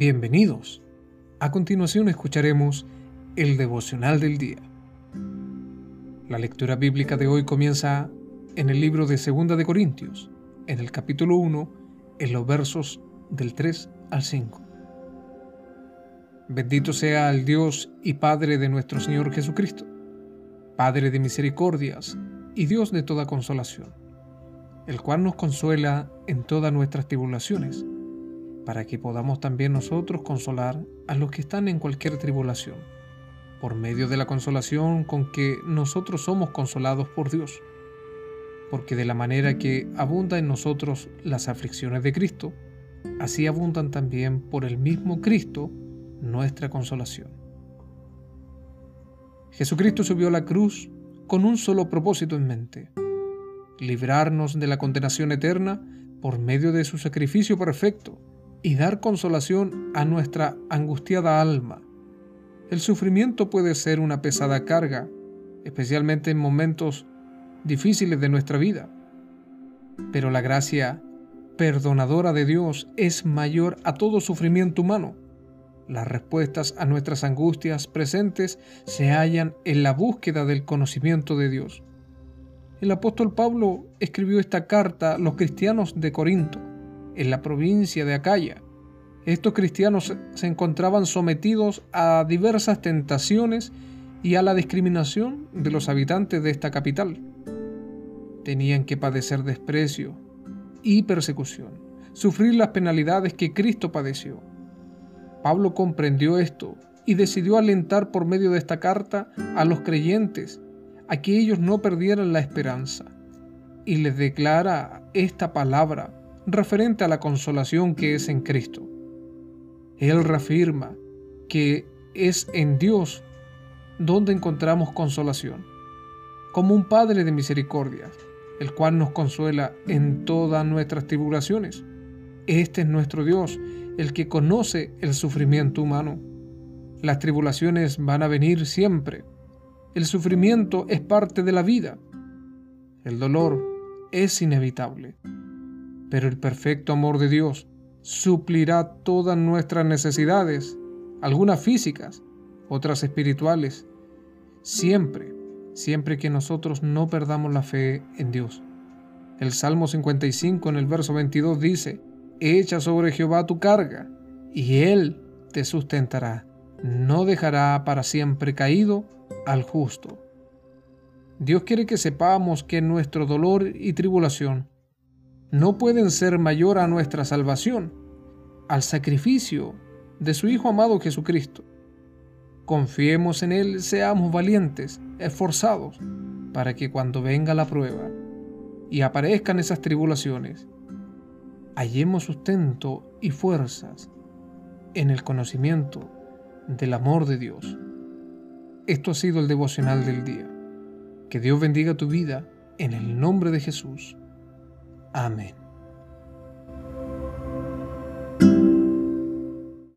Bienvenidos. A continuación escucharemos el devocional del día. La lectura bíblica de hoy comienza en el libro de Segunda de Corintios, en el capítulo 1, en los versos del 3 al 5. Bendito sea el Dios y Padre de nuestro Señor Jesucristo, Padre de misericordias y Dios de toda consolación, el cual nos consuela en todas nuestras tribulaciones para que podamos también nosotros consolar a los que están en cualquier tribulación, por medio de la consolación con que nosotros somos consolados por Dios. Porque de la manera que abunda en nosotros las aflicciones de Cristo, así abundan también por el mismo Cristo nuestra consolación. Jesucristo subió a la cruz con un solo propósito en mente, librarnos de la condenación eterna por medio de su sacrificio perfecto y dar consolación a nuestra angustiada alma. El sufrimiento puede ser una pesada carga, especialmente en momentos difíciles de nuestra vida. Pero la gracia perdonadora de Dios es mayor a todo sufrimiento humano. Las respuestas a nuestras angustias presentes se hallan en la búsqueda del conocimiento de Dios. El apóstol Pablo escribió esta carta a los cristianos de Corinto en la provincia de Acaya. Estos cristianos se encontraban sometidos a diversas tentaciones y a la discriminación de los habitantes de esta capital. Tenían que padecer desprecio y persecución, sufrir las penalidades que Cristo padeció. Pablo comprendió esto y decidió alentar por medio de esta carta a los creyentes a que ellos no perdieran la esperanza y les declara esta palabra referente a la consolación que es en Cristo. Él reafirma que es en Dios donde encontramos consolación, como un Padre de misericordia, el cual nos consuela en todas nuestras tribulaciones. Este es nuestro Dios, el que conoce el sufrimiento humano. Las tribulaciones van a venir siempre. El sufrimiento es parte de la vida. El dolor es inevitable pero el perfecto amor de Dios suplirá todas nuestras necesidades, algunas físicas, otras espirituales, siempre, siempre que nosotros no perdamos la fe en Dios. El Salmo 55 en el verso 22 dice, Echa sobre Jehová tu carga, y Él te sustentará, no dejará para siempre caído al justo. Dios quiere que sepamos que nuestro dolor y tribulación no pueden ser mayor a nuestra salvación, al sacrificio de su Hijo amado Jesucristo. Confiemos en Él, seamos valientes, esforzados, para que cuando venga la prueba y aparezcan esas tribulaciones, hallemos sustento y fuerzas en el conocimiento del amor de Dios. Esto ha sido el devocional del día. Que Dios bendiga tu vida en el nombre de Jesús. Amén.